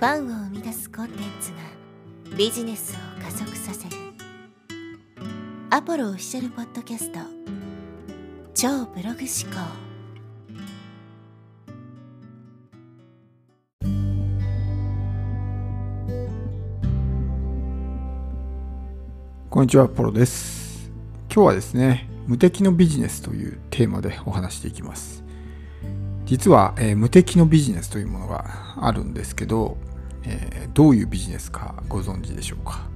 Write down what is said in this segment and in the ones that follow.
ファンを生み出すコンテンツがビジネスを加速させるアポロオフィシャルポッドキャスト超ブログ思考こんにちは、ポロです。今日はですね、無敵のビジネスというテーマでお話していきます。実は、えー無敵のビジネスというものがあるんですけど、えーどういうビジネスかご存知でしょうか？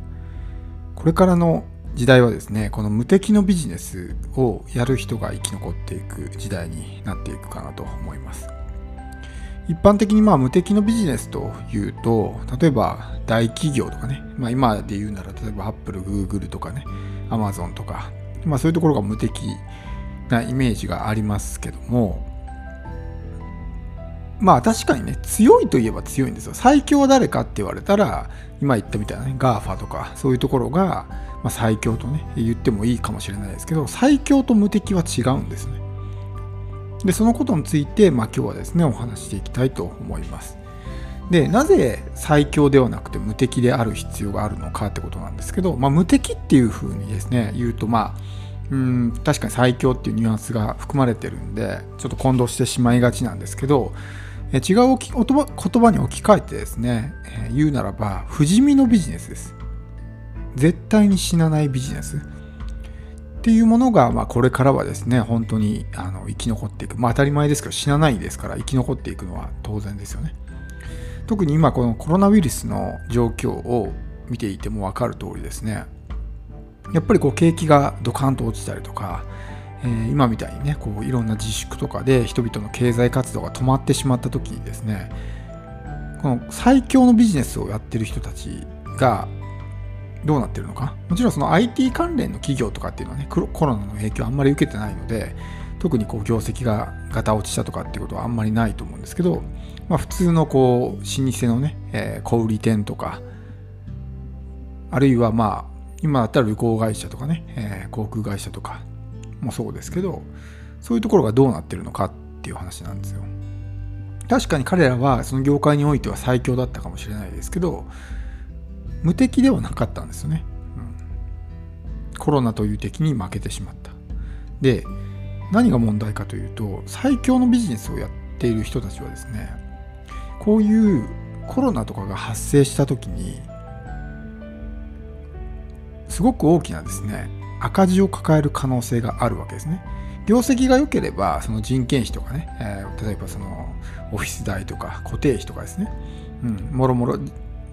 これからの時代はですね、この無敵のビジネスをやる人が生き残っていく時代になっていくかなと思います。一般的にまあ無敵のビジネスというと例えば大企業とかね、まあ、今で言うなら例えばアップル、グーグルとかねアマゾンとか、まあ、そういうところが無敵なイメージがありますけどもまあ確かにね強いといえば強いんですよ。最強は誰かって言われたら今言ったみたいなね GAFA とかそういうところが、まあ、最強とね言ってもいいかもしれないですけど最強と無敵は違うんですね。でそのことについて、まあ、今日はですねお話ししていきたいと思います。でなぜ最強ではなくて無敵である必要があるのかってことなんですけど、まあ、無敵っていうふうにですね言うとまあうん確かに最強っていうニュアンスが含まれてるんでちょっと混同してしまいがちなんですけどえ違う言葉に置き換えてですね、え言うならば不死身のビジネスです絶対に死なないビジネスっていうものが、まあ、これからはですね、本当にあの生き残っていく。まあ、当たり前ですけど、死なないですから、生き残っていくのは当然ですよね。特に今、このコロナウイルスの状況を見ていても分かる通りですね、やっぱりこう景気がドカンと落ちたりとか、えー今みたいにね、こういろんな自粛とかで人々の経済活動が止まってしまった時にですね、この最強のビジネスをやってる人たちがどうなってるのか？もちろんその IT 関連の企業とかっていうのはねコロナの影響あんまり受けてないので特にこう業績がガタ落ちしたとかっていうことはあんまりないと思うんですけど、まあ、普通のこう老舗のね、えー小売店とかあるいはまあ今だったら旅行会社とかね、えー航空会社とかもそうですけどそういうところがどうなってるのかっていう話なんですよ。確かに彼らはその業界においては最強だったかもしれないですけど無敵ではなかったんですよね、うん。コロナという敵に負けてしまった。で何が問題かというと最強のビジネスをやっている人たちはですねこういうコロナとかが発生した時にすごく大きなですね赤字を抱える可能性があるわけですね。業績が良ければその人件費とかね、えー例えばそのオフィス代とか固定費とかですね、うん、もろもろ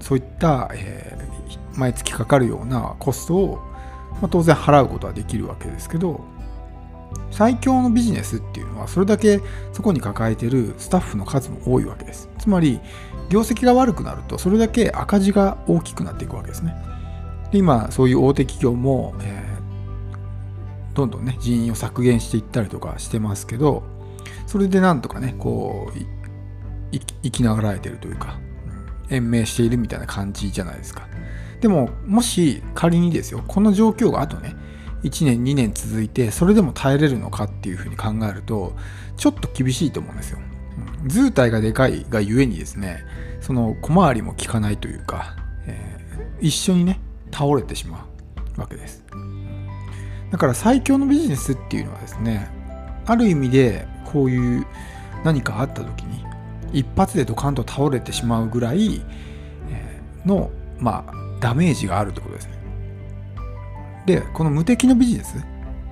そういった、えー毎月かかるようなコストを、まあ、当然払うことはできるわけですけど最強のビジネスっていうのはそれだけそこに抱えてるスタッフの数も多いわけです。つまり業績が悪くなるとそれだけ赤字が大きくなっていくわけですね。で今そういう大手企業も、えどんどんね人員を削減していったりとかしてますけどそれでなんとかねこう生きながらえてるというか、うん延命しているみたいな感じじゃないですか。でももし仮にですよこの状況があとね1年2年続いてそれでも耐えれるのかっていうふうに考えるとちょっと厳しいと思うんですよ。うん図体がでかいがゆえにですねその小回りも効かないというか、えー一緒にね倒れてしまうわけです。だから最強のビジネスっていうのはですねある意味でこういう何かあった時に一発でドカンと倒れてしまうぐらいのまあダメージがあるってことですね。でこの無敵のビジネス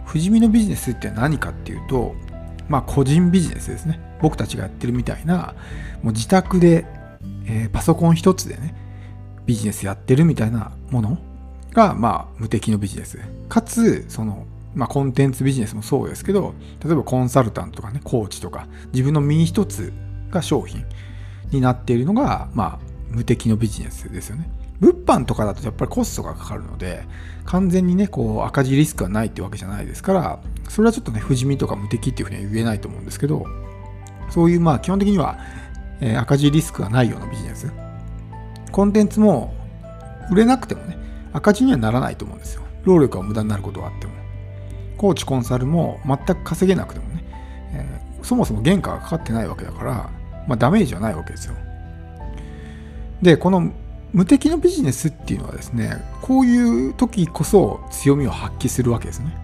不死身のビジネスって何かっていうとまあ個人ビジネスですね。僕たちがやってるみたいなもう自宅で、えーパソコン一つでねビジネスやってるみたいなものが、まあ、無敵のビジネス。かつ、その、まあ、コンテンツビジネスもそうですけど、例えばコンサルタントとかね、コーチとか、自分の身一つが商品になっているのが、まあ、無敵のビジネスですよね。物販とかだとやっぱりコストがかかるので、完全にね、こう、赤字リスクはないってわけじゃないですから、それはちょっとね、不死身とか無敵っていうふうには言えないと思うんですけど、そういう、まあ、基本的には、えー赤字リスクがないようなビジネス。コンテンツも売れなくてもね、赤字にはならないと思うんですよ。労力が無駄になることはあっても。コーチ、コンサルも全く稼げなくてもね、えーそもそも原価がかかってないわけだから、まあ、ダメージはないわけですよ。でこの無敵のビジネスっていうのはですねこういう時こそ強みを発揮するわけですね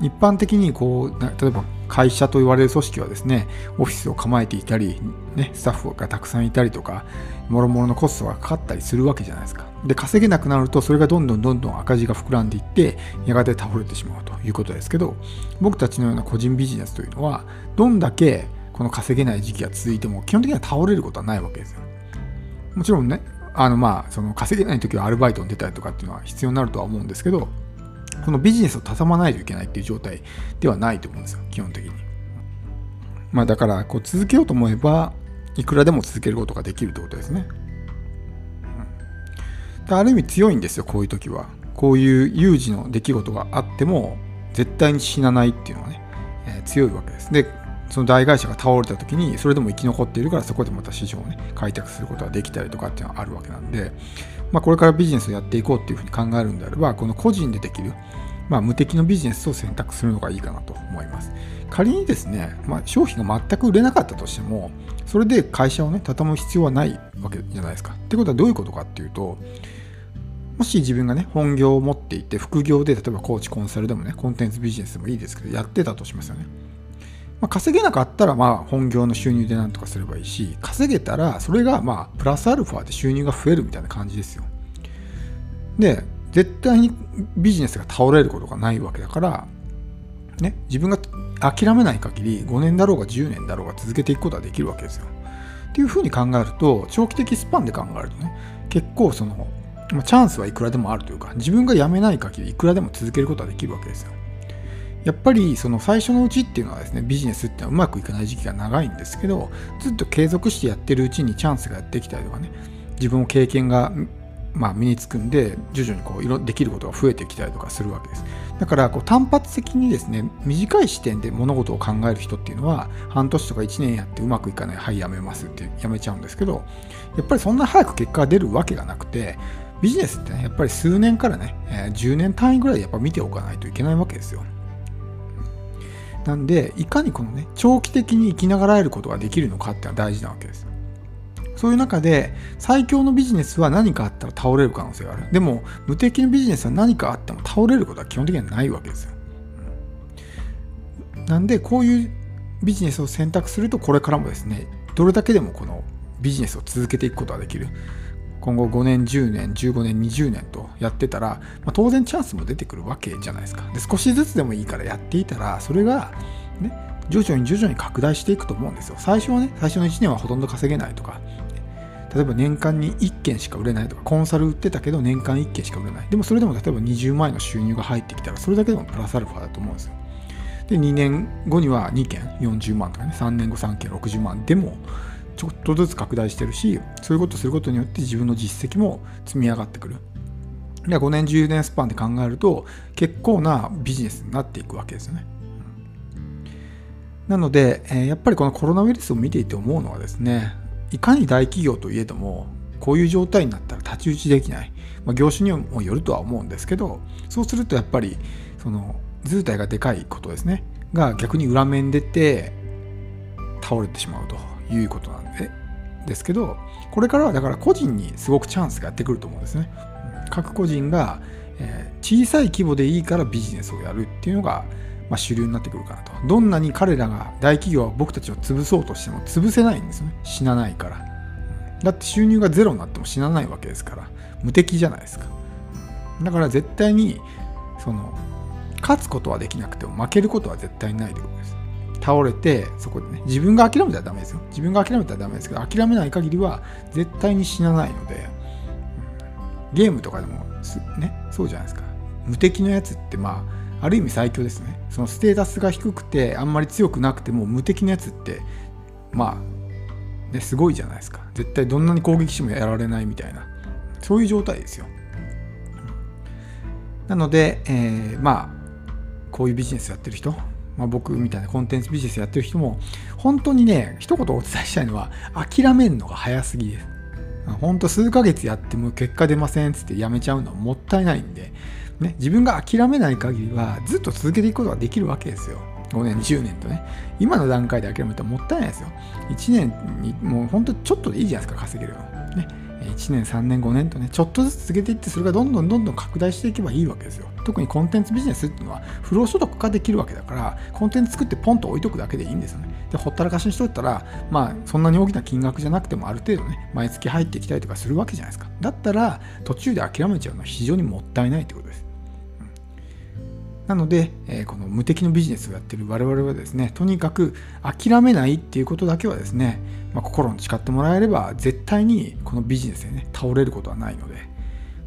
一般的にこう例えば会社と言われる組織はですねオフィスを構えていたり、ね、スタッフがたくさんいたりとかもろもろのコストがかかったりするわけじゃないですか。で稼げなくなるとそれがどんどんどんどん赤字が膨らんでいってやがて倒れてしまうということですけど僕たちのような個人ビジネスというのはどんだけこの稼げない時期が続いても基本的には倒れることはないわけですよ。もちろんねあのまあその稼げない時はアルバイトに出たりとかっていうのは必要になるとは思うんですけどこのビジネスを畳まないといけないっていう状態ではないと思うんですよ基本的に。まあだからこう続けようと思えばいくらでも続けることができるってことですね、うん、ある意味強いんですよこういう時は。こういう有事の出来事があっても絶対に死なないっていうのはね、えー、強いわけです。でその大会社が倒れた時にそれでも生き残っているからそこでまた市場をね開拓することができたりとかっていうのはあるわけなんで、まあ、これからビジネスをやっていこうっていうふうに考えるんであればこの個人でできる、まあ、無敵のビジネスを選択するのがいいかなと思います。仮にですね、まあ、商品が全く売れなかったとしてもそれで会社をね畳む必要はないわけじゃないですか。ってことはどういうことかっていうともし自分がね、本業を持っていて、副業で、例えばコーチ、コンサルでもね、コンテンツビジネスでもいいですけど、やってたとしますよね。まあ、稼げなかったらまあ本業の収入でなんとかすればいいし稼げたらそれがまあプラスアルファで収入が増えるみたいな感じですよ。で絶対にビジネスが倒れることがないわけだからね自分が諦めない限り5年だろうが10年だろうが続けていくことはできるわけですよ。っていうふうに考えると長期的スパンで考えるとね結構そのチャンスはいくらでもあるというか自分が辞めない限りいくらでも続けることはできるわけですよ。やっぱりその最初のうちっていうのはですねビジネスってのはうまくいかない時期が長いんですけどずっと継続してやってるうちにチャンスがやってきたりとかね自分の経験がまあ身につくんで徐々にこういろできることが増えてきたりとかするわけです。だからこう単発的にですね短い視点で物事を考える人っていうのは半年とか1年やってうまくいかないはいやめますってやめちゃうんですけどやっぱりそんな早く結果が出るわけがなくてビジネスってねやっぱり数年からね、え10年単位ぐらいでやっぱ見ておかないといけないわけですよ。なんでいかにこのね長期的に生きながらえることができるのかっていうのは大事なわけです。そういう中で最強のビジネスは何かあったら倒れる可能性がある。でも無敵のビジネスは何かあっても倒れることは基本的にはないわけですよ。なんでこういうビジネスを選択するとこれからもですねどれだけでもこのビジネスを続けていくことができる。今後5年10年15年20年とやってたら、まあ、当然チャンスも出てくるわけじゃないですか。で少しずつでもいいからやっていたらそれがね徐々に徐々に拡大していくと思うんですよ。最初はね最初の1年はほとんど稼げないとか例えば年間に1件しか売れないとかコンサル売ってたけど年間1件しか売れない。でもそれでも例えば20万円の収入が入ってきたらそれだけでもプラスアルファだと思うんですよ。で2年後には2件40万とかね3年後3件60万。でもちょっとずつ拡大してるしそういうことすることによって自分の実績も積み上がってくる。で5年10年スパンで考えると結構なビジネスになっていくわけですよね。なので、えやっぱりこのコロナウイルスを見ていて思うのはですねいかに大企業といえどもこういう状態になったら太刀打ちできない、まあ、業種にもよるとは思うんですけどそうするとやっぱりその図体がでかいことですねが逆に裏面出て倒れてしまうということなんでですけどこれからはだから個人にすごくチャンスがやってくると思うんですね。各個人が、小さい規模でいいからビジネスをやるっていうのが、まあ、主流になってくるかなと。どんなに彼らが大企業は僕たちを潰そうとしても潰せないんですよね。死なないから。だって収入がゼロになっても死なないわけですから無敵じゃないですか。だから絶対にその勝つことはできなくても負けることは絶対ないということです。倒れてそこでね自分が諦めたらダメですよ自分が諦めたらダメですけど諦めない限りは絶対に死なないので、ゲームとかでもねそうじゃないですか無敵のやつってまあある意味最強ですね。そのステータスが低くてあんまり強くなくても無敵のやつってまあねすごいじゃないですか。絶対どんなに攻撃してもやられないみたいな。そういう状態ですよ。なので、えー、まあこういうビジネスやってる人まあ、僕みたいなコンテンツビジネスやってる人も本当にね一言お伝えしたいのは諦めるのが早すぎです。本当数ヶ月やっても結果出ませんっつってやめちゃうのはもったいないんで、ね、自分が諦めない限りはずっと続けていくことができるわけですよ。5年10年とね。今の段階で諦めたらもったいないですよ。1年にもう本当ちょっとでいいじゃないですか稼げるの。ね。1年3年5年とねちょっとずつ続けていってそれがどんどんどんどん拡大していけばいいわけですよ。特にコンテンツビジネスっていうのは不労所得化できるわけだからコンテンツ作ってポンと置いとくだけでいいんですよね。でほったらかしにしといたらまあそんなに大きな金額じゃなくてもある程度ね毎月入ってきたりとかするわけじゃないですか。だったら途中で諦めちゃうのは非常にもったいないってことです。なので、えー、この無敵のビジネスをやってる我々はですねとにかく諦めないっていうことだけはですね、まあ、心に誓ってもらえれば絶対にこのビジネスでね倒れることはないので、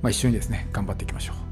まあ、一緒にですね頑張っていきましょう。